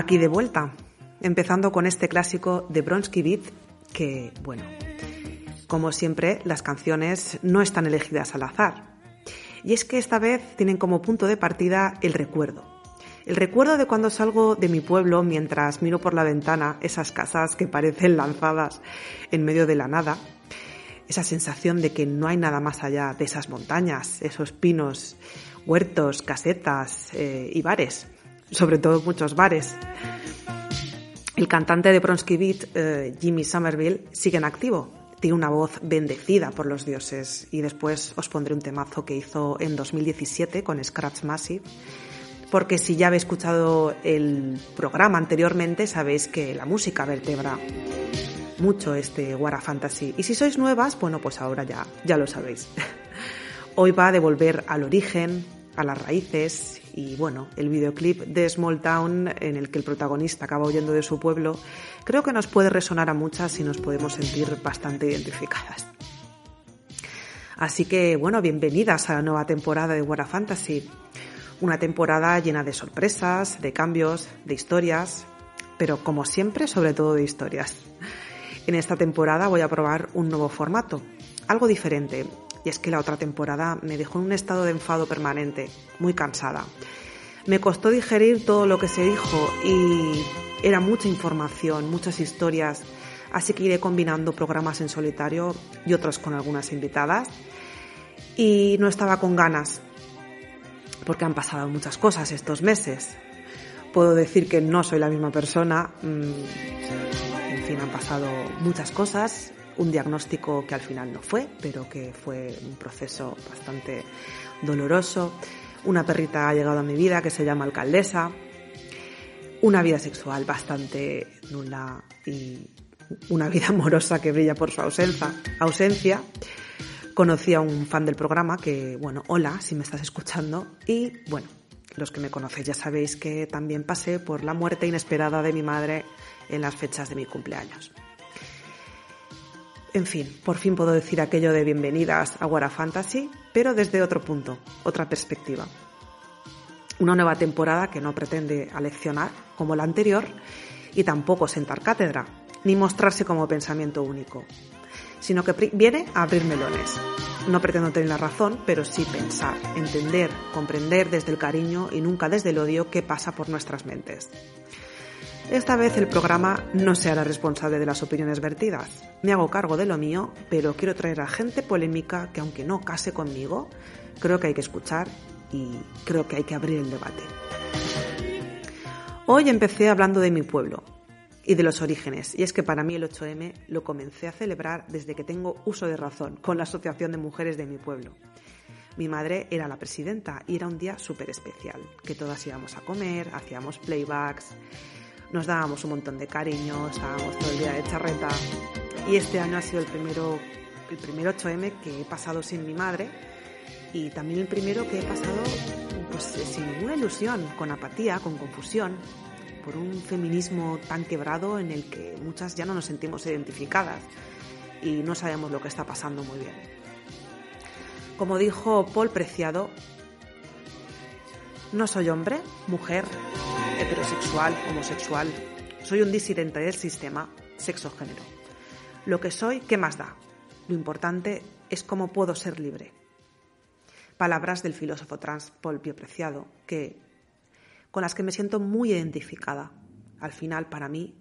Aquí de vuelta, empezando con este clásico de Bronsky Beat, que, bueno, como siempre, las canciones no están elegidas al azar. Y es que esta vez tienen como punto de partida el recuerdo. El recuerdo de cuando salgo de mi pueblo mientras miro por la ventana esas casas que parecen lanzadas en medio de la nada. Esa sensación de que no hay nada más allá de esas montañas, esos pinos, huertos, casetas eh, y bares. Sobre todo muchos bares. El cantante de Bronsky Beat, eh, Jimmy Somerville, sigue en activo. Tiene una voz bendecida por los dioses. Y después os pondré un temazo que hizo en 2017 con Scratch Massive. Porque si ya habéis escuchado el programa anteriormente, sabéis que la música vertebra mucho este Wara Fantasy. Y si sois nuevas, bueno, pues ahora ya, ya lo sabéis. Hoy va a devolver al origen, a las raíces y bueno, el videoclip de Small Town en el que el protagonista acaba huyendo de su pueblo, creo que nos puede resonar a muchas y nos podemos sentir bastante identificadas. Así que bueno, bienvenidas a la nueva temporada de War Fantasy. Una temporada llena de sorpresas, de cambios, de historias, pero como siempre, sobre todo de historias. En esta temporada voy a probar un nuevo formato, algo diferente, y es que la otra temporada me dejó en un estado de enfado permanente, muy cansada. Me costó digerir todo lo que se dijo y era mucha información, muchas historias, así que iré combinando programas en solitario y otros con algunas invitadas. Y no estaba con ganas, porque han pasado muchas cosas estos meses. Puedo decir que no soy la misma persona. Mm, en fin, han pasado muchas cosas un diagnóstico que al final no fue, pero que fue un proceso bastante doloroso. Una perrita ha llegado a mi vida que se llama Alcaldesa. Una vida sexual bastante nula y una vida amorosa que brilla por su ausencia. ausencia. Conocí a un fan del programa que, bueno, hola si me estás escuchando. Y bueno, los que me conocéis ya sabéis que también pasé por la muerte inesperada de mi madre en las fechas de mi cumpleaños. En fin, por fin puedo decir aquello de bienvenidas a Wara Fantasy, pero desde otro punto, otra perspectiva. Una nueva temporada que no pretende aleccionar como la anterior y tampoco sentar cátedra, ni mostrarse como pensamiento único, sino que viene a abrir melones. No pretendo tener la razón, pero sí pensar, entender, comprender desde el cariño y nunca desde el odio que pasa por nuestras mentes. Esta vez el programa no se hará responsable de las opiniones vertidas. Me hago cargo de lo mío, pero quiero traer a gente polémica que aunque no case conmigo, creo que hay que escuchar y creo que hay que abrir el debate. Hoy empecé hablando de mi pueblo y de los orígenes, y es que para mí el 8M lo comencé a celebrar desde que tengo uso de razón con la Asociación de Mujeres de mi pueblo. Mi madre era la presidenta y era un día súper especial, que todas íbamos a comer, hacíamos playbacks nos dábamos un montón de cariño, estábamos todo el día de charreta. Y este año ha sido el primero, el primer 8M que he pasado sin mi madre y también el primero que he pasado pues, sin ninguna ilusión, con apatía, con confusión, por un feminismo tan quebrado en el que muchas ya no nos sentimos identificadas y no sabemos lo que está pasando muy bien. Como dijo Paul Preciado, no soy hombre, mujer, heterosexual, homosexual. Soy un disidente del sistema sexo-género. Lo que soy, ¿qué más da? Lo importante es cómo puedo ser libre. Palabras del filósofo trans Paul Preciado, que, con las que me siento muy identificada. Al final, para mí,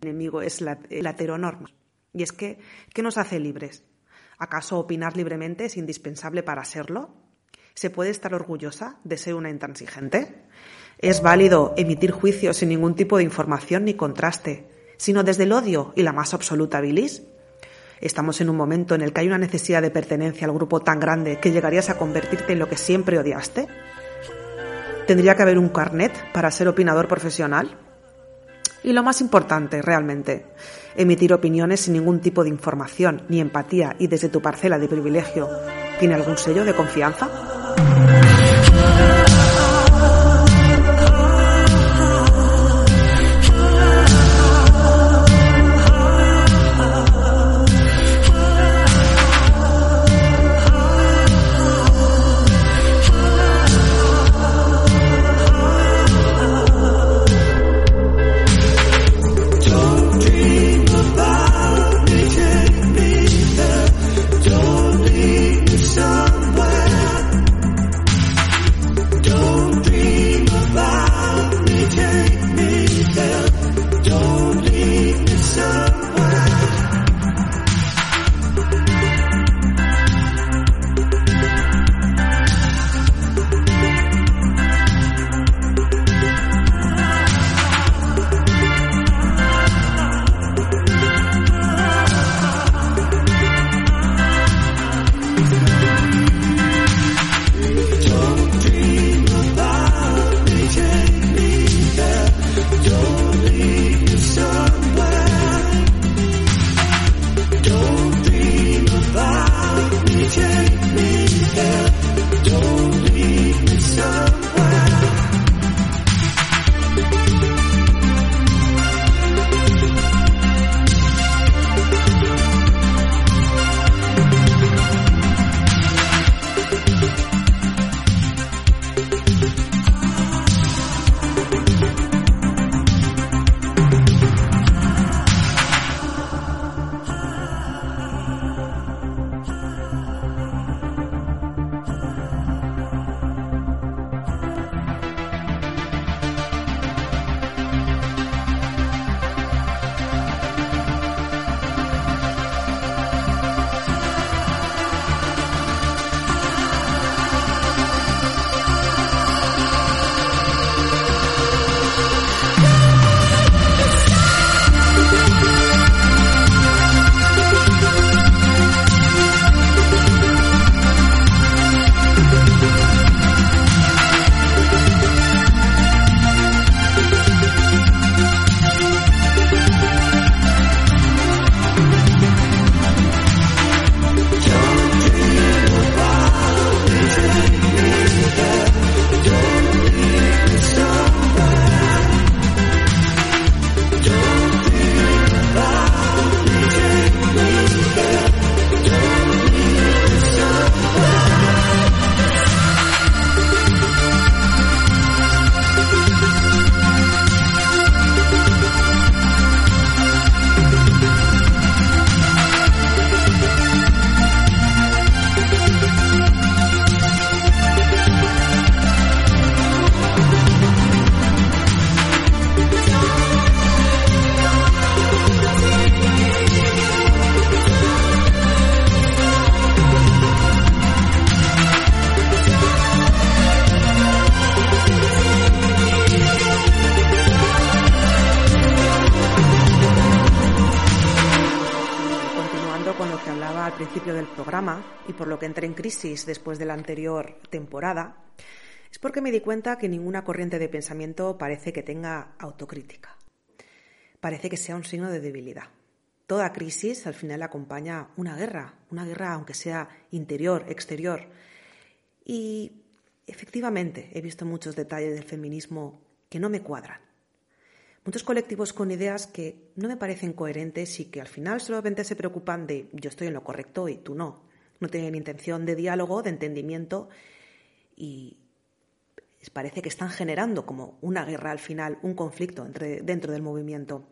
el enemigo es la, la heteronorma. Y es que, ¿qué nos hace libres? ¿Acaso opinar libremente es indispensable para serlo? ¿Se puede estar orgullosa de ser una intransigente? ¿Es válido emitir juicios sin ningún tipo de información ni contraste, sino desde el odio y la más absoluta bilis? Estamos en un momento en el que hay una necesidad de pertenencia al grupo tan grande que llegarías a convertirte en lo que siempre odiaste. ¿Tendría que haber un carnet para ser opinador profesional? Y lo más importante, realmente, emitir opiniones sin ningún tipo de información ni empatía y desde tu parcela de privilegio, ¿tiene algún sello de confianza? Entré en crisis después de la anterior temporada, es porque me di cuenta que ninguna corriente de pensamiento parece que tenga autocrítica. Parece que sea un signo de debilidad. Toda crisis al final acompaña una guerra, una guerra aunque sea interior, exterior. Y efectivamente he visto muchos detalles del feminismo que no me cuadran. Muchos colectivos con ideas que no me parecen coherentes y que al final solamente se preocupan de yo estoy en lo correcto y tú no. No tienen intención de diálogo, de entendimiento y parece que están generando como una guerra al final, un conflicto entre, dentro del movimiento.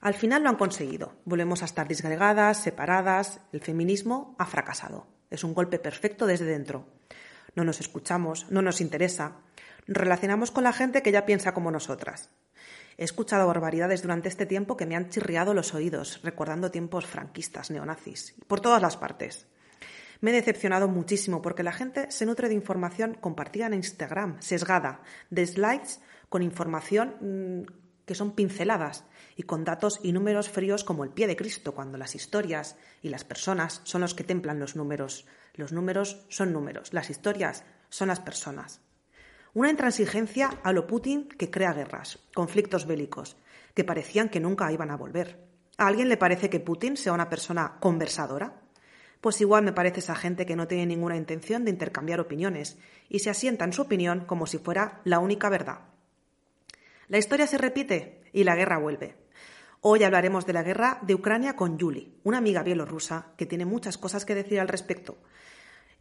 Al final lo han conseguido. Volvemos a estar disgregadas, separadas. El feminismo ha fracasado. Es un golpe perfecto desde dentro. No nos escuchamos, no nos interesa. Nos relacionamos con la gente que ya piensa como nosotras. He escuchado barbaridades durante este tiempo que me han chirriado los oídos, recordando tiempos franquistas, neonazis, por todas las partes. Me he decepcionado muchísimo porque la gente se nutre de información compartida en Instagram, sesgada, de slides con información mm, que son pinceladas y con datos y números fríos como el pie de Cristo, cuando las historias y las personas son los que templan los números. Los números son números, las historias son las personas. Una intransigencia a lo Putin que crea guerras, conflictos bélicos, que parecían que nunca iban a volver. ¿A alguien le parece que Putin sea una persona conversadora? Pues igual me parece esa gente que no tiene ninguna intención de intercambiar opiniones y se asienta en su opinión como si fuera la única verdad. La historia se repite y la guerra vuelve. Hoy hablaremos de la guerra de Ucrania con Yuli, una amiga bielorrusa que tiene muchas cosas que decir al respecto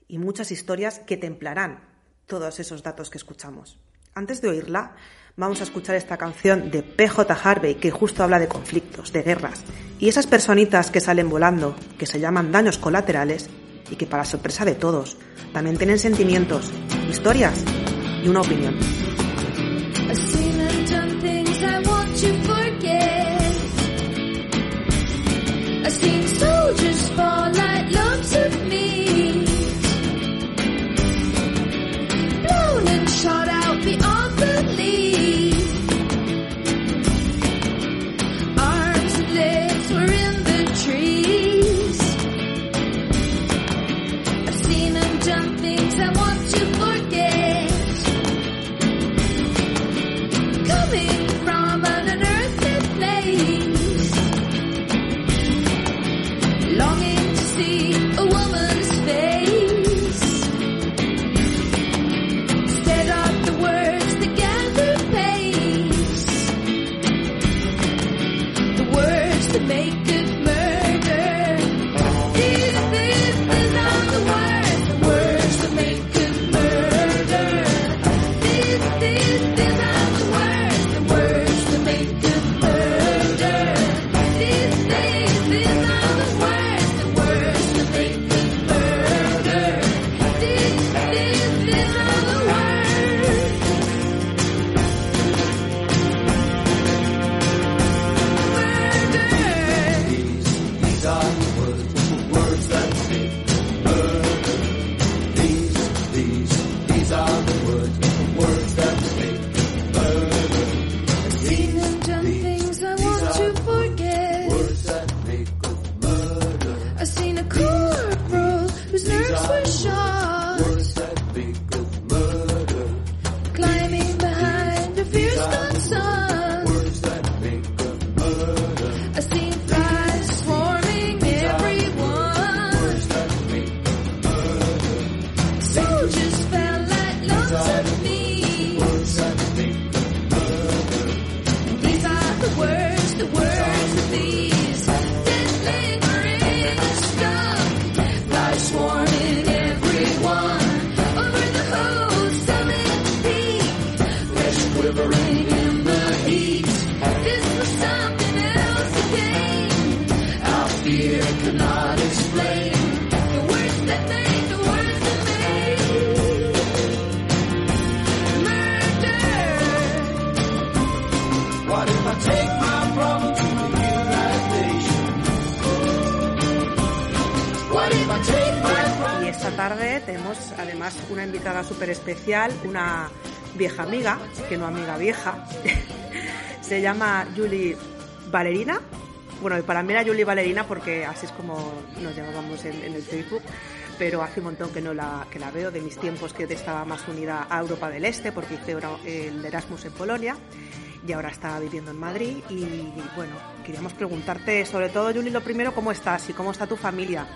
y muchas historias que templarán todos esos datos que escuchamos. Antes de oírla, vamos a escuchar esta canción de PJ Harvey que justo habla de conflictos, de guerras y esas personitas que salen volando, que se llaman daños colaterales y que para sorpresa de todos también tienen sentimientos, historias y una opinión. Una vieja amiga, que no amiga vieja. Se llama Julie Valerina. Bueno, y para mí era Julie Valerina porque así es como nos llamábamos en, el Facebook, pero hace un montón que no la, que la veo, de mis tiempos que estaba más unida a Europa del Este porque hice el Erasmus en Polonia y ahora está viviendo en Madrid y bueno, queríamos preguntarte sobre todo, Julie, lo primero, ¿cómo estás y cómo está tu familia?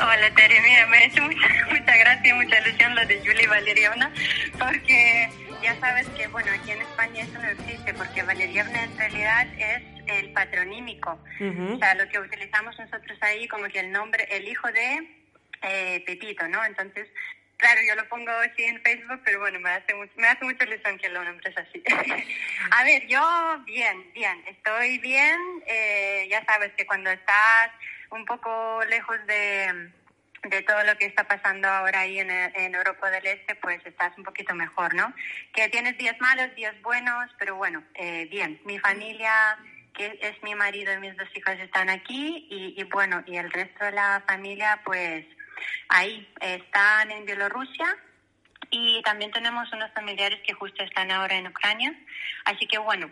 Hola, Tere, mira, me ha hecho mucha, mucha gracia y mucha ilusión lo de Julie Valeriana, porque ya sabes que, bueno, aquí en España eso no existe, porque Valeriana en realidad es el patronímico. O sea, lo que utilizamos nosotros ahí como que el nombre, el hijo de eh, Pepito, ¿no? Entonces, claro, yo lo pongo así en Facebook, pero bueno, me hace, me hace mucha ilusión que lo nombres así. A ver, yo bien, bien, estoy bien. Eh, ya sabes que cuando estás un poco lejos de, de todo lo que está pasando ahora ahí en, Europa del Este, pues estás un poquito mejor, ¿no? Que tienes días malos, días buenos, pero bueno, eh, bien. Mi familia, que es mi marido y mis dos hijas, están aquí y bueno, y el resto de la familia, pues ahí están en Bielorrusia. Y también tenemos unos familiares que justo están ahora en Ucrania. Así que bueno,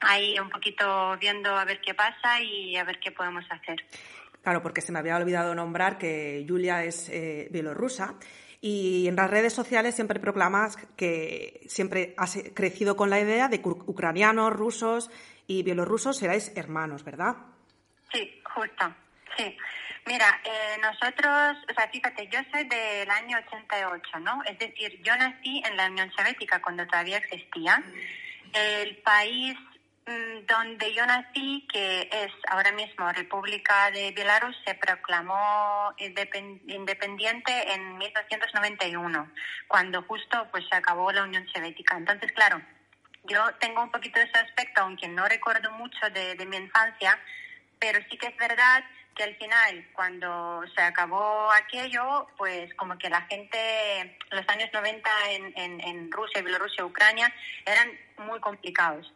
ahí un poquito viendo a ver qué pasa y a ver qué podemos hacer. Claro, porque se me había olvidado nombrar que Julia es eh, bielorrusa y en las redes sociales siempre proclamas que siempre has crecido con la idea de que ucranianos, rusos y bielorrusos seráis hermanos, ¿verdad? Sí, justo, sí. Mira, eh, nosotros, o sea, fíjate, yo soy del año 88, ¿no? Es decir, yo nací en la Unión Soviética cuando todavía existía. El país donde yo nací, que es ahora mismo República de Belarus, se proclamó independiente en 1991, cuando justo pues se acabó la Unión Soviética. Entonces, claro, yo tengo un poquito de ese aspecto, aunque no recuerdo mucho de, mi infancia, pero sí que es verdad que al final, cuando se acabó aquello, pues como que la gente, los años 90 en, en, en Rusia, Bielorrusia, Ucrania, eran muy complicados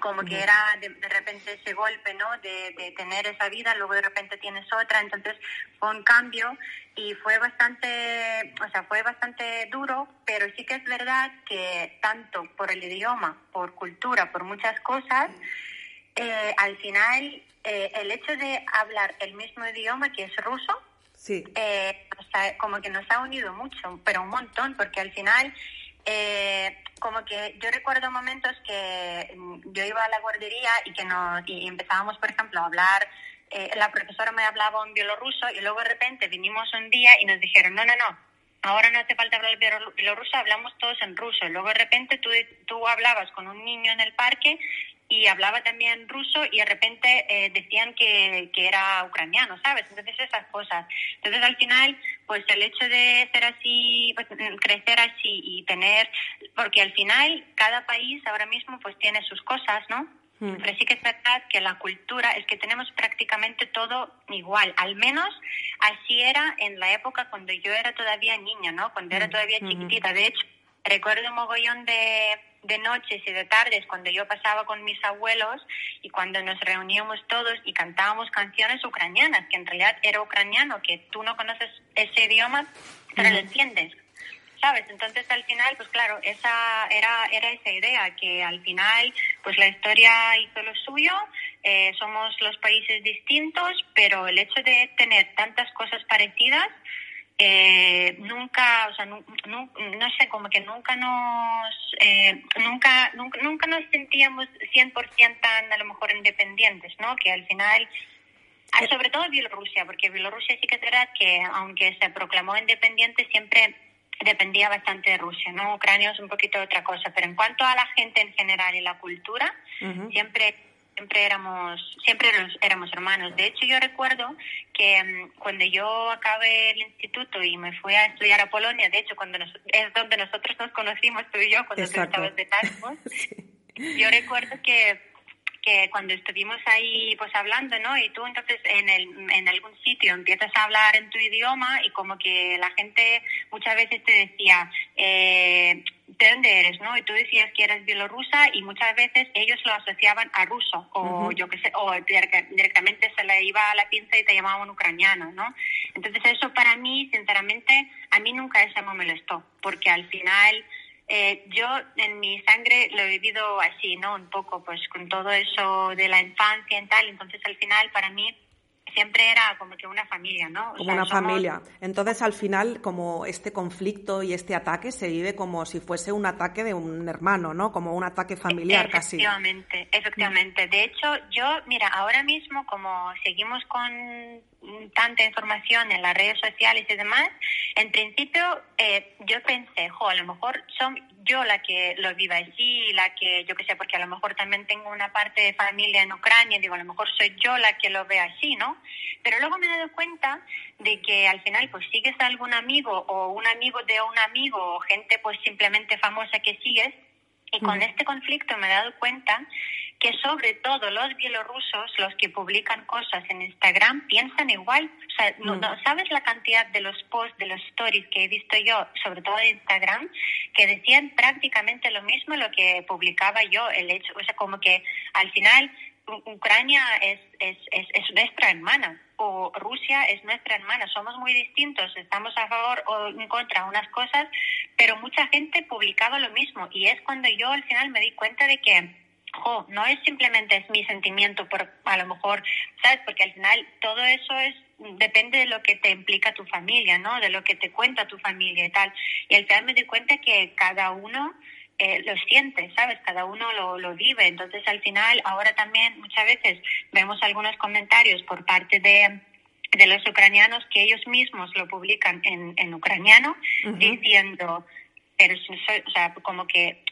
como que era de, repente ese golpe, ¿no? De, de, tener esa vida, luego de repente tienes otra, entonces fue un cambio y fue bastante, o sea, fue bastante duro, pero sí que es verdad que tanto por el idioma, por cultura, por muchas cosas, eh, al final eh, el hecho de hablar el mismo idioma que es ruso, sí. Eh, o sea, como que nos ha unido mucho, pero un montón, porque al final como que yo recuerdo momentos que mm, yo iba a la guardería y que no y empezábamos, por ejemplo, a hablar, eh, la profesora me hablaba en bielorruso y luego de repente vinimos un día y nos dijeron, no, no, no, ahora no hace falta hablar bielorruso, hablamos todos en ruso. Y luego de repente tú, tú hablabas con un niño en el parque y hablaba también ruso y de repente eh, decían que, que, era ucraniano, ¿sabes? Entonces esas cosas. Entonces al final, pues el hecho de ser así, pues crecer así y tener, porque al final cada país ahora mismo pues tiene sus cosas, ¿no? Mm. Pero sí que es verdad que la cultura es que tenemos prácticamente todo igual, al menos así era en la época cuando yo era todavía niña, ¿no? Cuando era mm. todavía chiquitita. De hecho, recuerdo un mogollón de de noches y de tardes cuando yo pasaba con mis abuelos y cuando nos reuníamos todos y cantábamos canciones ucranianas, que en realidad era ucraniano, que tú no conoces ese idioma, pero lo entiendes. ¿Sabes? Entonces al final, pues claro, esa era, era esa idea, que al final, pues la historia hizo lo suyo, eh, somos los países distintos, pero el hecho de tener tantas cosas parecidas, eh, nunca, o sea, no, no, sé, como que nunca nos, eh, nunca, nunca, nunca nos sentíamos 100% tan a lo mejor independientes, ¿no? Que al final, ah, sobre todo Bielorrusia, porque Bielorrusia sí que es verdad que aunque se proclamó independiente siempre dependía bastante de Rusia, ¿no? Ucrania es un poquito otra cosa, pero en cuanto a la gente en general y la cultura, siempre siempre éramos, siempre éramos hermanos. De hecho, yo recuerdo que mm, cuando yo acabé el instituto y me fui a estudiar a Polonia, de hecho, cuando es donde nosotros nos conocimos, tú y yo, cuando tú estabas de Erasmus, yo recuerdo que que cuando estuvimos ahí pues hablando, ¿no? Y tú entonces en, el, en algún sitio empiezas a hablar en tu idioma y como que la gente muchas veces te decía, eh, ¿de dónde eres? ¿no? Y tú decías que eres bielorrusa y muchas veces ellos lo asociaban a ruso o yo qué sé, o directamente se le iba a la pinza y te llamaban ucraniano, ¿no? Entonces eso para mí, sinceramente, a mí nunca eso me molestó, porque al final eh, yo en mi sangre lo he vivido así, ¿no? Un poco, pues con todo eso de la infancia y tal. Entonces, al final, para mí, siempre era como que una familia, ¿no? como una familia. Entonces, al final, como este conflicto y este ataque se vive como si fuese un ataque de un hermano, ¿no? Como un ataque familiar casi. Efectivamente, efectivamente. De hecho, yo, mira, ahora mismo, como seguimos con tanta información en las redes sociales y demás, en principio eh, yo pensé, jo, a lo mejor son yo la que lo viva así, la que, yo qué sé, porque a lo mejor también tengo una parte de familia en Ucrania, digo, a lo mejor soy yo la que lo ve así, ¿no? Pero luego me he dado cuenta de que al final pues sigues a algún amigo o un amigo de un amigo o gente pues simplemente famosa que sigues y con este conflicto me he dado cuenta que sobre todo los bielorrusos, los que publican cosas en Instagram, piensan igual. O sea, no, ¿sabes la cantidad de los posts, de los stories que he visto yo, sobre todo en Instagram, que decían prácticamente lo mismo lo que publicaba yo, el hecho, o sea, como que al final Ucrania es, es, es, es nuestra hermana o Rusia es nuestra hermana. Somos muy distintos, estamos a favor o en contra de unas cosas, pero mucha gente publicaba lo mismo y es cuando yo al final me di cuenta de que no es simplemente es mi sentimiento, por, a lo mejor, ¿sabes? Porque al final todo eso es depende de lo que te implica tu familia, ¿no? De lo que te cuenta tu familia y tal. Y al final me di cuenta que cada uno eh, lo siente, ¿sabes? Cada uno lo, lo vive. Entonces, al final, ahora también muchas veces vemos algunos comentarios por parte de, de los ucranianos que ellos mismos lo publican en, en ucraniano, diciendo, pero o sea, como que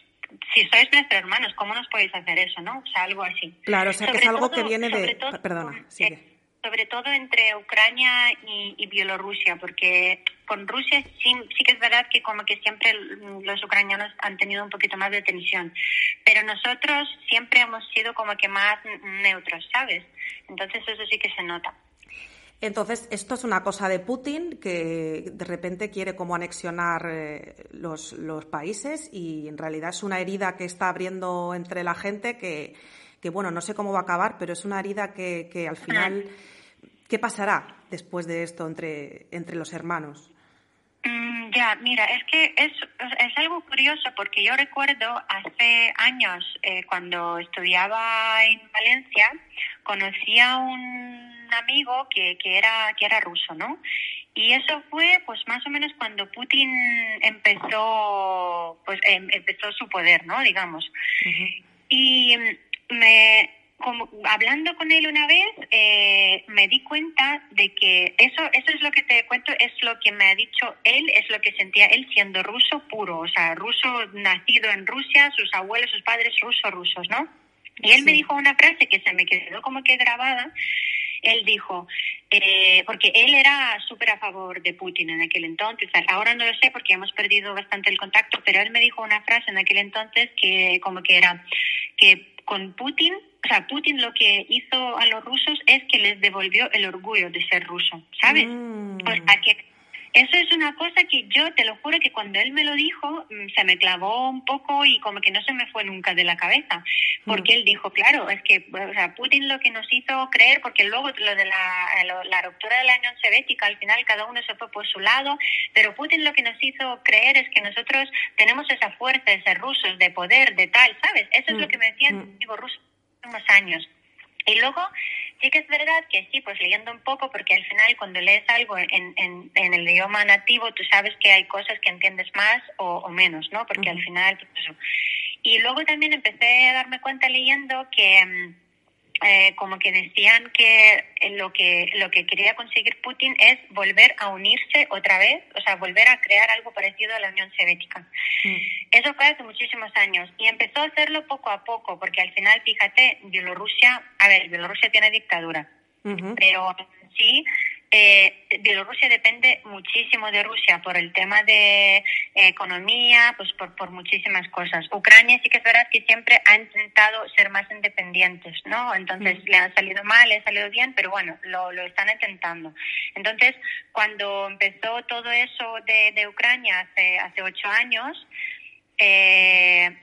si sois nuestros hermanos, ¿cómo nos podéis hacer eso, no? O sea, algo así. Claro, o sea, que es algo que viene de... Perdona, sigue. Eh, sobre todo entre Ucrania y, Bielorrusia, porque con Rusia sí, sí que es verdad que como que siempre los ucranianos han tenido un poquito más de tensión, pero nosotros siempre hemos sido como que más neutros, ¿sabes? Entonces eso sí que se nota. Entonces, esto es una cosa de Putin que de repente quiere como anexionar eh, los, los, países y en realidad es una herida que está abriendo entre la gente que, que bueno, no sé cómo va a acabar, pero es una herida que, que al final, ¿qué pasará después de esto entre, entre los hermanos? Mm, ya, mira, es que es, es algo curioso porque yo recuerdo hace años, eh, cuando estudiaba en Valencia, conocí a un amigo que, que, era, que era ruso, ¿no? Y eso fue, pues, más o menos cuando Putin empezó, pues, em, empezó su poder, ¿no? Digamos. Y me, como hablando con él una vez, eh, me di cuenta de que eso, eso es lo que te cuento, es lo que me ha dicho él, es lo que sentía él siendo ruso puro, o sea, ruso nacido en Rusia, sus abuelos, sus padres rusos, rusos, ¿no? Y él me dijo una frase que se me quedó como que grabada, él dijo, eh, porque él era súper a favor de Putin en aquel entonces, ahora no lo sé porque hemos perdido bastante el contacto, pero él me dijo una frase en aquel entonces que como que era que con Putin, o sea, Putin lo que hizo a los rusos es que les devolvió el orgullo de ser ruso, ¿sabes? Mm. O sea, que eso es una cosa que yo te lo juro que cuando él me lo dijo mm, se me clavó un poco y como que no se me fue nunca de la cabeza. Porque mm. él dijo, claro, es que o sea, Putin lo que nos hizo creer, porque luego lo de la, la ruptura de la Unión Soviética, al final cada uno se fue por su lado, pero Putin lo que nos hizo creer es que nosotros tenemos esa fuerza de ser rusos, de poder, de tal, ¿sabes? Eso es lo mm. que me decían los rusos hace unos años. Y luego sí que es verdad que sí, pues leyendo un poco, porque al final cuando lees algo en, en, en el idioma nativo, tú sabes que hay cosas que entiendes más o, menos, ¿no? Porque al final, pues eso. Y luego también empecé a darme cuenta leyendo que mm, eh, como que decían que lo que lo que quería conseguir Putin es volver a unirse otra vez, o sea, volver a crear algo parecido a la Unión Soviética. Mm. Eso fue hace muchísimos años y empezó a hacerlo poco a poco, porque al final, fíjate, Bielorrusia, a ver, Bielorrusia tiene dictadura, pero sí eh, Bielorrusia depende muchísimo de Rusia por el tema de economía, pues por, por muchísimas cosas. Ucrania sí que es verdad que siempre ha intentado ser más independientes, ¿no? Entonces mm. le ha salido mal, le ha salido bien, pero bueno, lo, lo están intentando. Entonces, cuando empezó todo eso de, de Ucrania hace, hace ocho años, eh,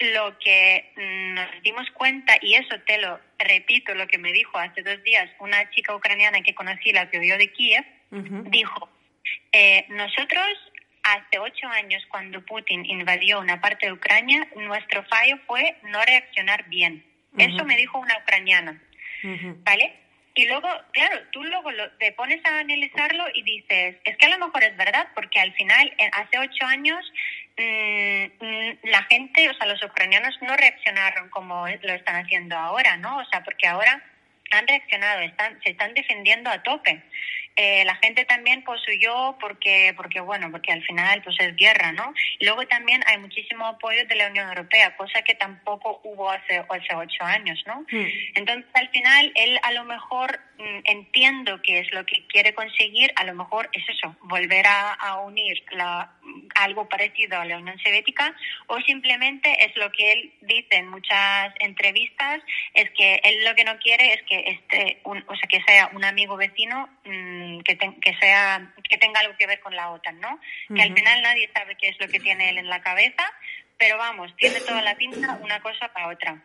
lo que nos dimos cuenta, y eso te lo repito, lo que me dijo hace dos días una chica ucraniana que conocí, la que oyó de Kiev, dijo, eh, nosotros hace ocho años, cuando Putin invadió una parte de Ucrania, nuestro fallo fue no reaccionar bien. Eso me dijo una ucraniana, ¿vale? Y luego, claro, tú luego te pones a analizarlo y dices, es que a lo mejor es verdad, porque al final, hace ocho años, mm, mm, la gente, o sea, los ucranianos no reaccionaron como lo están haciendo ahora, ¿no? O sea, porque ahora han reaccionado, están, se están defendiendo a tope. Eh, la gente también pues huyó porque, porque, bueno, porque al final pues es guerra, ¿no? Y luego también hay muchísimo apoyo de la Unión Europea, cosa que tampoco hubo hace, hace ocho años, ¿no? Hmm. Entonces, al final, él a lo mejor mm, entiendo que es lo que quiere conseguir, a lo mejor es eso, volver a, a unir la, algo parecido a la Unión Soviética, o simplemente es lo que él dice en muchas entrevistas, es que él lo que no quiere es que este, un, o sea, que sea un amigo vecino mm, que, que, sea, que tenga algo que ver con la OTAN, ¿no? Que al final nadie sabe qué es lo que tiene él en la cabeza, pero vamos, tiene toda la pinta una cosa para otra.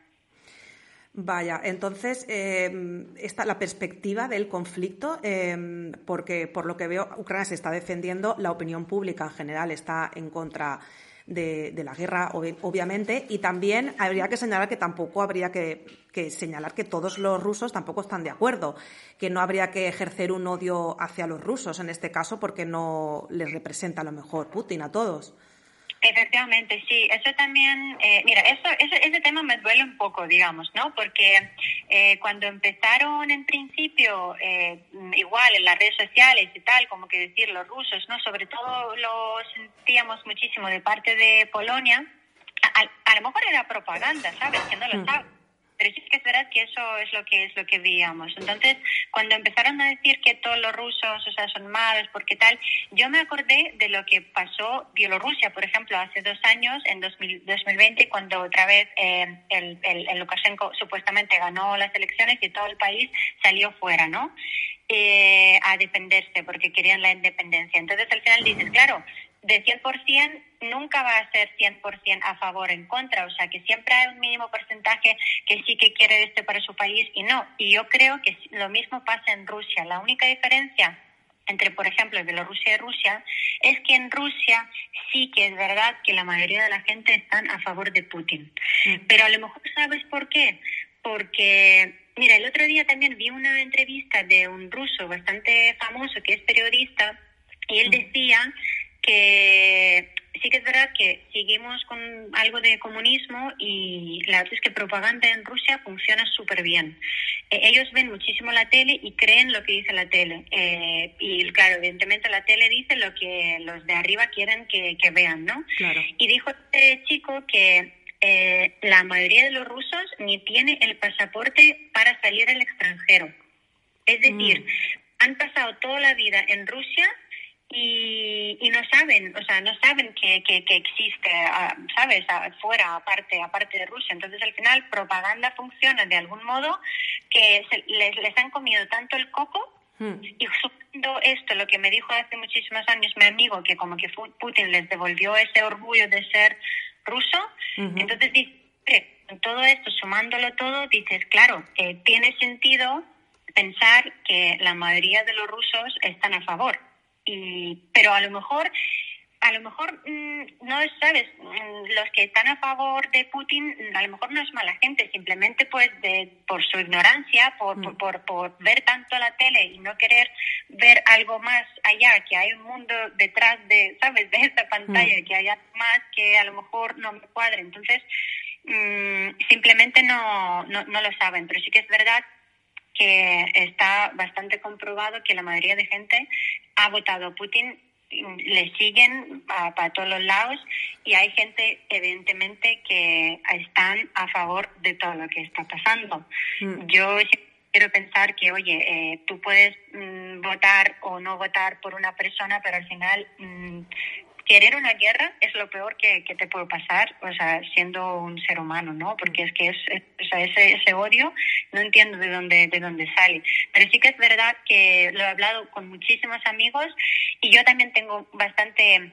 Vaya, entonces, eh, esta, la perspectiva del conflicto, eh, porque por lo que veo, Ucrania se está defendiendo, la opinión pública en general está en contra de, la guerra, obviamente, y también habría que señalar que tampoco habría que, señalar que todos los rusos tampoco están de acuerdo, que no habría que ejercer un odio hacia los rusos en este caso porque no les representa a lo mejor Putin a todos. Efectivamente, sí. Eso también, eh, mira, eso, ese, ese, tema me duele un poco, digamos, ¿no? Porque eh, cuando empezaron en principio, eh, igual en las redes sociales y tal, como que decir los rusos, ¿no? Sobre todo lo sentíamos muchísimo de parte de Polonia. A, a lo mejor era propaganda, ¿sabes? Que no lo mm. sabes pero sí que es verdad que eso es lo que es lo que veíamos. Entonces, cuando empezaron a decir que todos los rusos, o sea, son malos, porque tal, yo me acordé de lo que pasó Bielorrusia, por ejemplo, hace dos años, en 2020, cuando otra vez eh, el, el, Lukashenko supuestamente ganó las elecciones y todo el país salió fuera, ¿no? Eh, a defenderse porque querían la independencia. Entonces, al final dices, claro, de 100% nunca va a ser 100% a favor o en contra, o sea que siempre hay un mínimo porcentaje que sí que quiere esto para su país y no. Y yo creo que lo mismo pasa en Rusia. La única diferencia entre, por ejemplo, Bielorrusia y Rusia, es que en Rusia sí que es verdad que la mayoría de la gente están a favor de Putin. Mm. Pero a lo mejor sabes por qué. Porque, mira, el otro día también vi una entrevista de un ruso bastante famoso que es periodista y él mm. decía que sí que es verdad que seguimos con algo de comunismo y la verdad es que propaganda en Rusia funciona súper bien. Eh, ellos ven muchísimo la tele y creen lo que dice la tele. Eh, y claro, evidentemente la tele dice lo que los de arriba quieren que, vean, ¿no? Claro. Y dijo este chico que eh, la mayoría de los rusos ni tiene el pasaporte para salir al extranjero. Es decir, mm. han pasado toda la vida en Rusia y, y no saben, o sea, no saben que, que, existe, ah, ¿sabes?, fuera, aparte, aparte de Rusia. Entonces, al final, propaganda funciona de algún modo que les, les han comido tanto el coco hmm. y sumando esto, lo que me dijo hace muchísimos años mi amigo, que como que Putin les devolvió ese orgullo de ser ruso, entonces dice, con todo esto, sumándolo todo, dices, claro, eh, tiene sentido pensar que la mayoría de los rusos están a favor pero a lo mejor a lo mejor mm, no sabes mm, los que están a favor de Putin a lo mejor no es mala gente simplemente pues de por su ignorancia por, mm. por, por, ver tanto la tele y no querer ver algo más allá que hay un mundo detrás de sabes de esta pantalla que hay algo más que a lo mejor no me cuadre. Entonces simplemente no, no no lo saben pero sí que es verdad que está bastante comprobado que la mayoría de gente ha votado a Putin, le siguen para todos los lados y hay gente evidentemente que están a favor de todo lo que está pasando. Mm. Yo quiero pensar que, oye, eh, tú puedes mm, votar o no votar por una persona, pero al final mm, querer una guerra es lo peor que, te puede pasar, o sea, siendo un ser humano, ¿no? Porque es que es, o sea, ese, ese odio no entiendo de dónde, de dónde sale. Pero sí que es verdad que lo he hablado con muchísimos amigos y yo también tengo bastante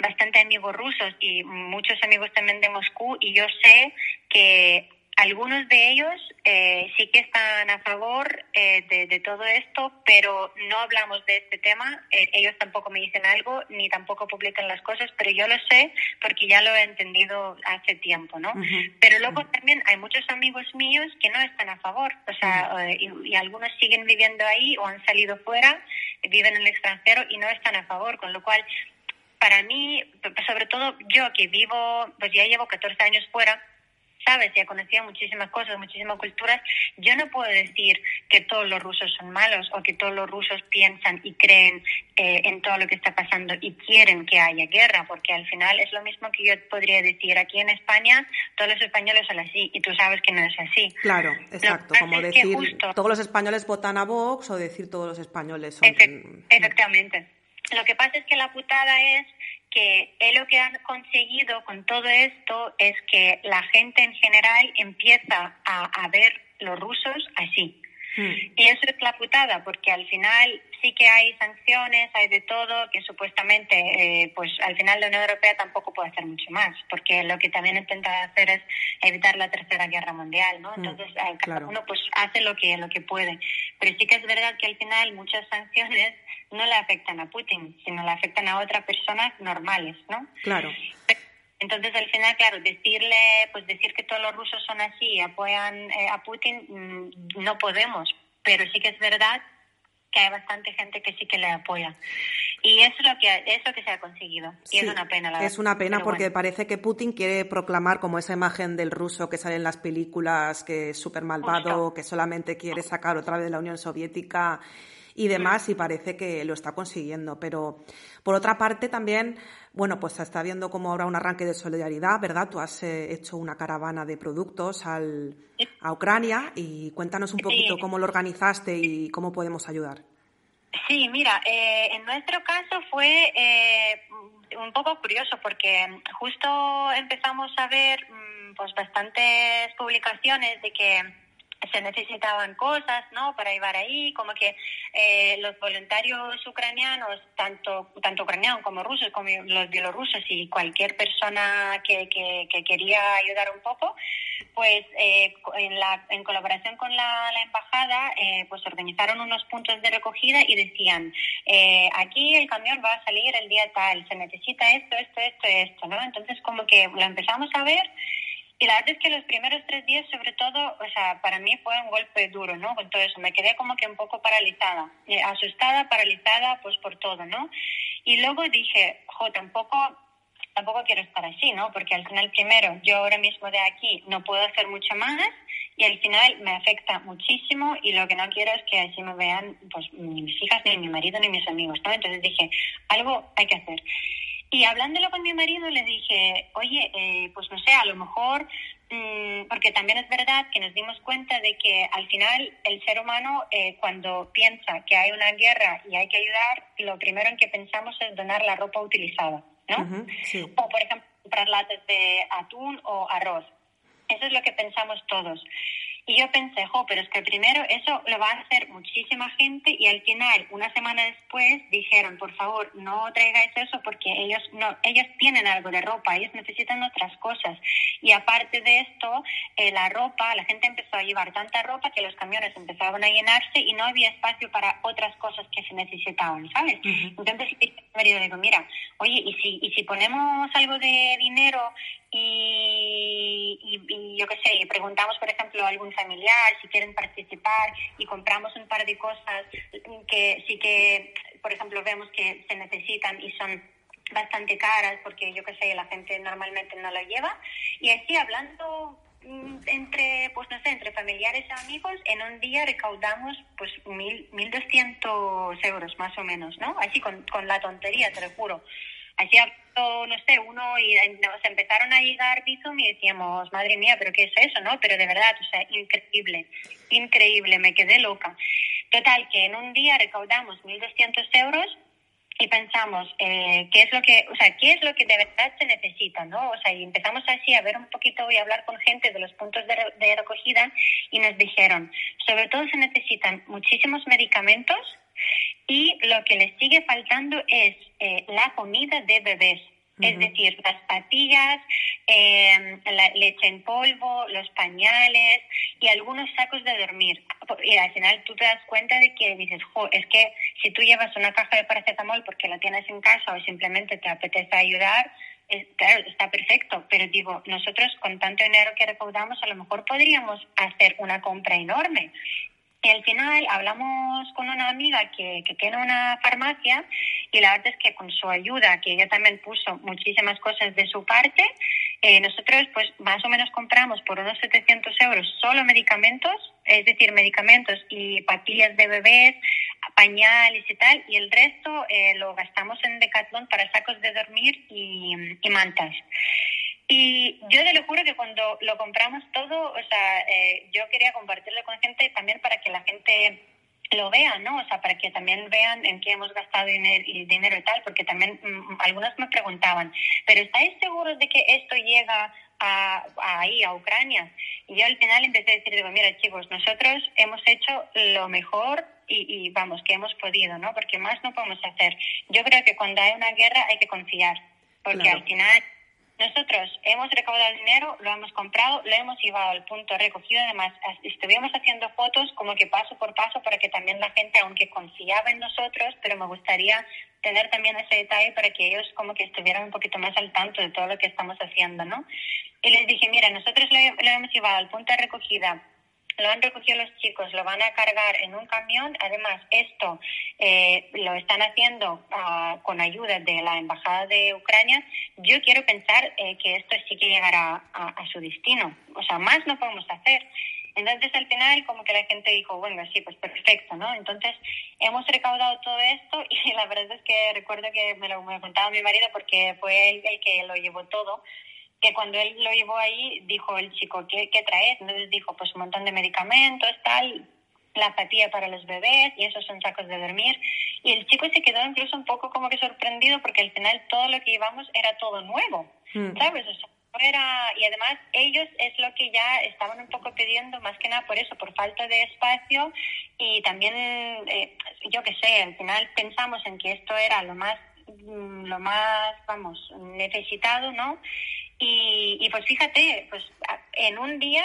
bastante amigos rusos y muchos amigos también de Moscú y yo sé que algunos de ellos eh, sí que están a favor eh, de, todo esto, pero no hablamos de este tema. Eh, ellos tampoco me dicen algo, ni tampoco publican las cosas, pero yo lo sé porque ya lo he entendido hace tiempo, ¿no? Pero luego también hay muchos amigos míos que no están a favor, o sea, y, y, algunos siguen viviendo ahí o han salido fuera, viven en el extranjero y no están a favor, con lo cual para mí, sobre todo yo que vivo, pues ya llevo 14 años fuera, sabes, ya conocía muchísimas cosas, muchísimas culturas, yo no puedo decir que todos los rusos son malos o que todos los rusos piensan y creen eh, en todo lo que está pasando y quieren que haya guerra, porque al final es lo mismo que yo podría decir aquí en España, todos los españoles son así y tú sabes que no es así. Claro, exacto, como decir todos los españoles votan a Vox o decir todos los españoles son... efectivamente. Lo que pasa es que la putada es que él lo que han conseguido con todo esto es que la gente en general empieza a, ver los rusos así. Hmm. Y eso es la putada, porque al final sí que hay sanciones, hay de todo, que supuestamente, eh, pues al final la Unión Europea tampoco puede hacer mucho más, porque lo que también intenta hacer es evitar la Tercera Guerra Mundial, ¿no? Hmm, Entonces, eh, cada uno pues hace lo que, lo que puede. Pero sí que es verdad que al final muchas sanciones no le afectan a Putin, sino le afectan a otras personas normales, ¿no? Claro. Entonces, al final, claro, decirle, pues decir que todos los rusos son así y apoyan eh, a Putin, mm, no podemos. Pero sí que es verdad que hay bastante gente que sí que le apoya. Y eso es lo que, eso que se ha conseguido. Y es una pena, la Es una pena porque parece que Putin quiere proclamar como esa imagen del ruso que sale en las películas, que es súper malvado, que solamente quiere sacar otra vez de la Unión Soviética y demás, y parece que lo está consiguiendo. Pero por otra parte también, bueno, pues se está viendo como ahora un arranque de solidaridad, ¿verdad? Tú has eh, hecho una caravana de productos al, a Ucrania y cuéntanos un poquito cómo lo organizaste y cómo podemos ayudar. Sí, mira, eh, en nuestro caso fue eh, un poco curioso porque justo empezamos a ver mm, pues bastantes publicaciones de que se necesitaban cosas, ¿no? Para llevar ahí, como que eh, los voluntarios ucranianos, tanto, tanto ucranianos como rusos, como los bielorrusos y cualquier persona que, que, quería ayudar un poco, pues eh, en, la, en colaboración con la, embajada, eh, pues organizaron unos puntos de recogida y decían, aquí el camión va a salir el día tal, se necesita esto, esto, esto, esto, ¿no? Entonces como que lo empezamos a ver y la verdad es que los primeros tres días, sobre todo, o sea, para mí fue un golpe duro, ¿no? Con todo eso. Me quedé como que un poco paralizada, eh, asustada, paralizada, pues por todo, ¿no? Y luego dije, jo, tampoco, tampoco quiero estar así, ¿no? Porque al final, primero, yo ahora mismo de aquí no puedo hacer mucho más y al final me afecta muchísimo y lo que no quiero es que así me vean, pues, ni mis hijas, ni mi marido, ni mis amigos, ¿no? Entonces dije, algo hay que hacer. Y hablándolo con mi marido le dije, oye, eh, pues no sé, a lo mejor, mm, porque también es verdad que nos dimos cuenta de que al final el ser humano eh, cuando piensa que hay una guerra y hay que ayudar, lo primero en que pensamos es donar la ropa utilizada, ¿no? O por ejemplo, comprar latas de atún o arroz. Eso es lo que pensamos todos. Y yo pensé, jo, pero es que primero eso lo va a hacer muchísima gente y al final, una semana después, dijeron, por favor, no traigáis eso porque ellos no, ellos tienen algo de ropa, ellos necesitan otras cosas. Y aparte de esto, eh, la ropa, la gente empezó a llevar tanta ropa que los camiones empezaban a llenarse y no había espacio para otras cosas que se necesitaban, ¿sabes? Entonces, mi marido digo, mira, oye, ¿y si, y si ponemos algo de dinero y, y, yo qué sé, preguntamos, por ejemplo, a algún familiar si quieren participar y compramos un par de cosas que sí que, por ejemplo, vemos que se necesitan y son bastante caras porque yo qué sé, la gente normalmente no lo lleva. Y así hablando mm, entre, pues no sé, entre familiares y amigos, en un día recaudamos pues mil, mil doscientos euros más o menos, ¿no? Así con, con la tontería, te lo juro. Así no sé, uno y nos empezaron a llegar Bizum y decíamos, madre mía, pero ¿qué es eso, no? Pero de verdad, o sea, increíble, increíble, me quedé loca. Total, que en un día recaudamos 1.200 euros y pensamos eh, qué es lo que o sea qué es lo que de verdad se necesita no o sea y empezamos así a ver un poquito y a hablar con gente de los puntos de, de recogida y nos dijeron sobre todo se necesitan muchísimos medicamentos y lo que les sigue faltando es eh, la comida de bebés. Es decir, las pastillas, eh, la leche en polvo, los pañales y algunos sacos de dormir. Y al final tú te das cuenta de que dices, jo, es que si tú llevas una caja de paracetamol porque la tienes en casa o simplemente te apetece ayudar, claro, está perfecto, pero digo, nosotros con tanto dinero que recaudamos, a lo mejor podríamos hacer una compra enorme. Y al final hablamos con una amiga que, que tiene una farmacia y la verdad es que con su ayuda, que ella también puso muchísimas cosas de su parte, eh, nosotros pues más o menos compramos por unos 700 euros solo medicamentos, es decir, medicamentos y patillas de bebés, pañales y tal, y el resto eh, lo gastamos en Decathlon para sacos de dormir y mantas. Y yo te lo juro que cuando lo compramos todo, o sea, eh, yo quería compartirlo con gente también para que la gente lo vea, ¿no? O sea, para que también vean en qué hemos gastado dinero y, dinero y tal, porque también mm, algunos me preguntaban, ¿pero estáis seguros de que esto llega a, ahí, a Ucrania? Y yo al final empecé a decir, digo, mira chicos, nosotros hemos hecho lo mejor y, y, vamos, que hemos podido, ¿no? Porque más no podemos hacer. Yo creo que cuando hay una guerra hay que confiar, porque al final nosotros hemos recaudado dinero, lo hemos comprado, lo hemos llevado al punto recogido. Además, estuvimos haciendo fotos como que paso por paso para que también la gente, aunque confiaba en nosotros, pero me gustaría tener también ese detalle para que ellos como que estuvieran un poquito más al tanto de todo lo que estamos haciendo, ¿no? Y les dije, mira, nosotros lo, lo hemos llevado al punto de recogida lo han recogido los chicos, lo van a cargar en un camión. Además, esto eh, lo están haciendo uh, con ayuda de la Embajada de Ucrania. Yo quiero pensar eh, que esto sí que llegará a, su destino. O sea, más no podemos hacer. Entonces, al final, como que la gente dijo, bueno, sí, pues perfecto, ¿no? Entonces, hemos recaudado todo esto y la verdad es que recuerdo que me lo me contaba mi marido porque fue él el que lo llevó todo que cuando él lo llevó ahí, dijo el chico, ¿qué, qué traes? Entonces dijo, pues un montón de medicamentos, tal, la apatía para los bebés y esos son sacos de dormir. Y el chico se quedó incluso un poco como que sorprendido porque al final todo lo que llevamos era todo nuevo, mm. ¿sabes? O sea, era, y además ellos es lo que ya estaban un poco pidiendo, más que nada por eso, por falta de espacio y también, eh, yo qué sé, al final pensamos en que esto era lo más, mm, lo más, vamos, necesitado, ¿no? Y, y pues fíjate, pues en un día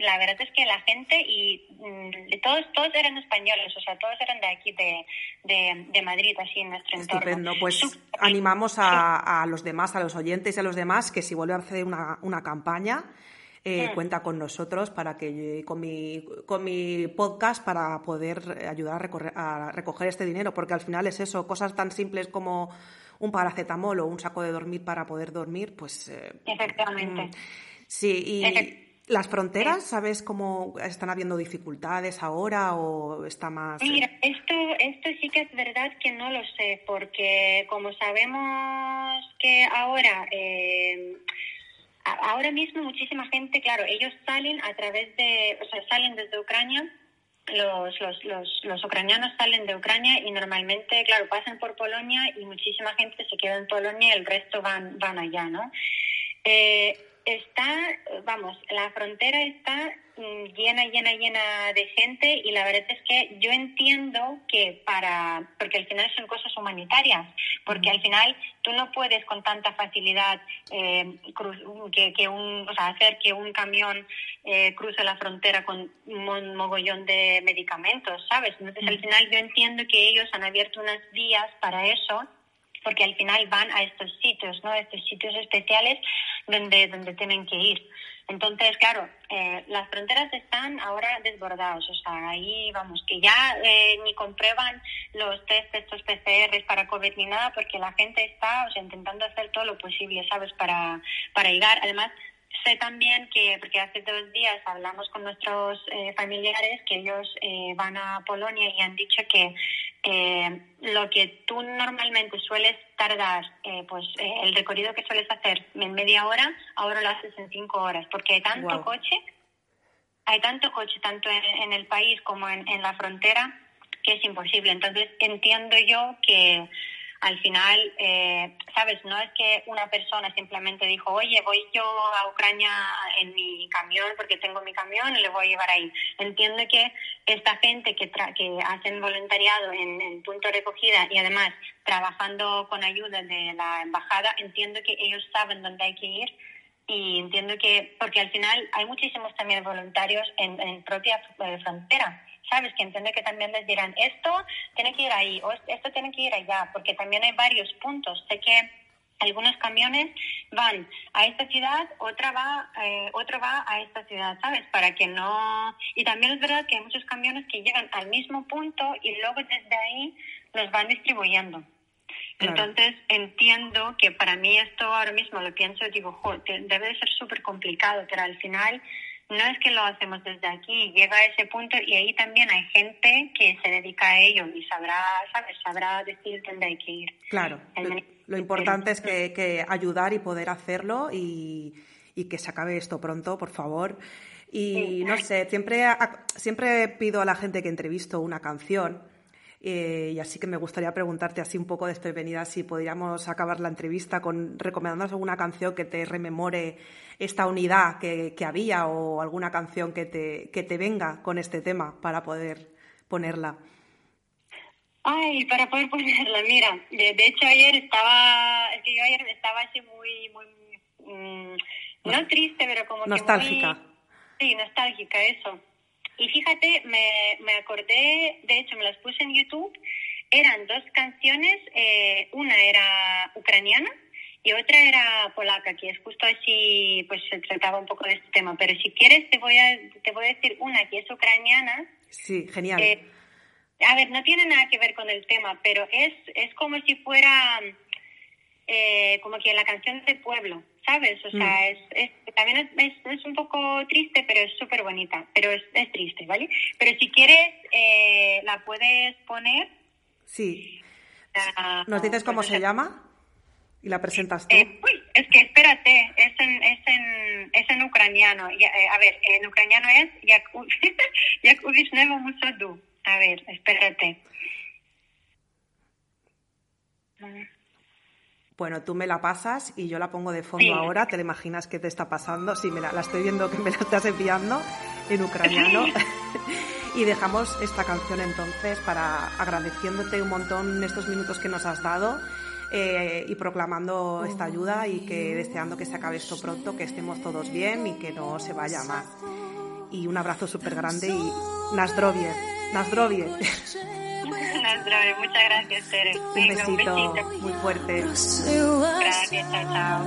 la verdad es que la gente y mm, todos todos eran españoles, o sea, todos eran de aquí, de, de, de Madrid, así en nuestro entorno. Estupendo, pues animamos a, a, los demás, a los oyentes y a los demás que si vuelve a hacer una, una campaña, eh, mm. cuenta con nosotros para que con mi, con mi podcast para poder ayudar a, recorrer, a recoger este dinero, porque al final es eso, cosas tan simples como un paracetamol o un saco de dormir para poder dormir, pues... Eh, Efectivamente. Mm, sí, y... ¿Las fronteras, sabes cómo están habiendo dificultades ahora o está más...? Mira, esto, esto sí que es verdad que no lo sé, porque como sabemos que ahora, eh, ahora mismo muchísima gente, claro, ellos salen a través de, o sea, salen desde Ucrania los, los, los, los, ucranianos salen de Ucrania y normalmente, claro, pasan por Polonia y muchísima gente se queda en Polonia y el resto van, van allá, ¿no? Eh, está, vamos, la frontera está mm, llena, llena, llena de gente y la verdad es que yo entiendo que para, porque al final son cosas humanitarias, porque al final tú no puedes con tanta facilidad eh, que, que, un, o sea, hacer que un camión eh, cruce la frontera con un mogollón de medicamentos, ¿sabes? Entonces al final yo entiendo que ellos han abierto unas vías para eso porque al final van a estos sitios, ¿no? Estos sitios especiales donde, donde tienen que ir. Entonces, claro, eh, las fronteras están ahora desbordadas, o sea, ahí vamos, que ya eh, ni comprueban los test estos PCR para COVID ni nada, porque la gente está, o sea, intentando hacer todo lo posible, ¿sabes?, para, para llegar. Además, sé también que, porque hace dos días hablamos con nuestros eh, familiares, que ellos eh, van a Polonia y han dicho que eh, lo que tú normalmente sueles tardar, eh, pues eh, el recorrido que sueles hacer en media hora, ahora lo haces en cinco horas, porque hay tanto wow. coche, hay tanto coche tanto en, en el país como en, en, la frontera que es imposible. Entonces entiendo yo que al final, eh, ¿sabes? No es que una persona simplemente dijo, oye, voy yo a Ucrania en mi camión porque tengo mi camión y le voy a llevar ahí. Entiendo que esta gente que, que hacen voluntariado en el punto de recogida y además trabajando con ayuda de la embajada, entiendo que ellos saben dónde hay que ir y entiendo que, porque al final hay muchísimos también voluntarios en, en propia eh, frontera ¿sabes? Que entiende que también les dirán, esto tiene que ir ahí o esto tiene que ir allá, porque también hay varios puntos. Sé que algunos camiones van a esta ciudad, otra va, eh, otro va a esta ciudad, ¿sabes? Para que no... Y también es verdad que hay muchos camiones que llegan al mismo punto y luego desde ahí los van distribuyendo. Entonces entiendo que para mí esto ahora mismo lo pienso, digo, debe de ser súper complicado, pero al final no es que lo hacemos desde aquí, llega a ese punto y ahí también hay gente que se dedica a ello y sabrá, ¿sabes? Sabrá decir dónde hay que ir. Claro, lo, importante es que, ayudar y poder hacerlo y, que se acabe esto pronto, por favor. Y no sé, siempre, siempre pido a la gente que entrevisto una canción eh, y así que me gustaría preguntarte así un poco desprevenida si podríamos acabar la entrevista con recomendándonos alguna canción que te rememore esta unidad que, había o alguna canción que te, que te venga con este tema para poder ponerla. Ay, para poder ponerla, mira, de, hecho ayer estaba, es que yo ayer estaba así muy, muy, mm, no triste, pero como nostálgica. Que muy, sí, nostálgica, eso. Y fíjate, me, me acordé, de hecho me las puse en YouTube, eran dos canciones, eh, una era ucraniana y otra era polaca, que es justo así, pues se trataba un poco de este tema. Pero si quieres te voy a, te voy a decir una que es ucraniana. Sí, genial. Eh, a ver, no tiene nada que ver con el tema, pero es, es como si fuera eh, como que la canción del pueblo. ¿Sabes? O sea, mm. es, también es, es, un poco triste, pero es súper bonita, pero es, es, triste, ¿vale? Pero si quieres, eh, la puedes poner. Sí. Ah, ¿Nos dices cómo se llama? ¿Y la presentas tú? Eh, uy, es que espérate, es en, es en, es en ucraniano. Eh, a ver, en ucraniano es Nuevo Musadu. A ver, espérate. Bueno, tú me la pasas y yo la pongo de fondo ahora. ¿Te la imaginas qué te está pasando? Sí, me la, estoy viendo que me la estás enviando en ucraniano. y dejamos esta canción entonces para agradeciéndote un montón estos minutos que nos has dado eh, y proclamando esta ayuda y que deseando que se acabe esto pronto, que estemos todos bien y que no se vaya más. Y un abrazo súper grande y Nasdrovie, Nasdrovie. Muchas gracias, Tere. Un besito, muy fuerte. Gracias, chao, chao.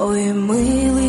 Ой, милий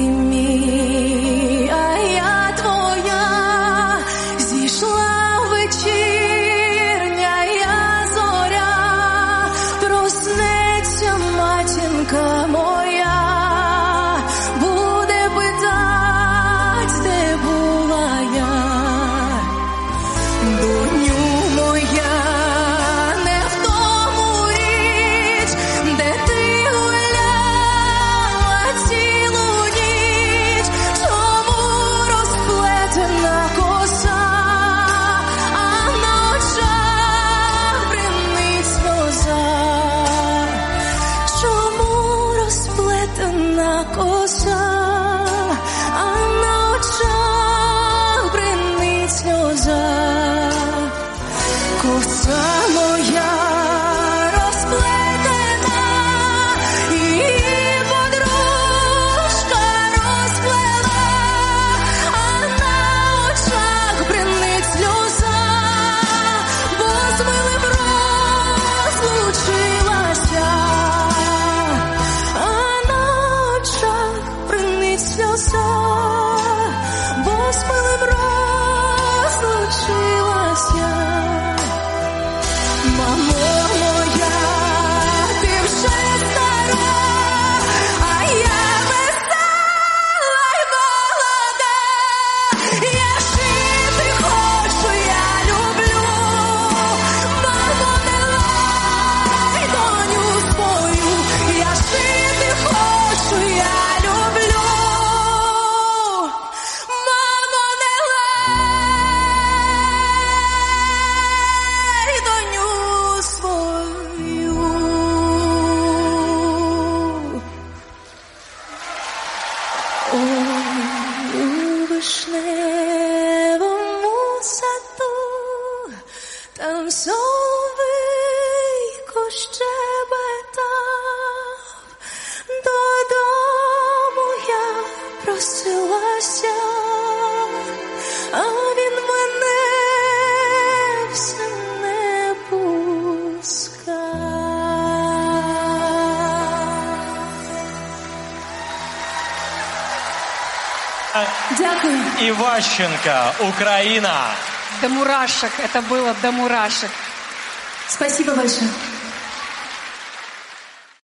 Иващенко, Украина. До мурашек. Это было до мурашек. Спасибо большое.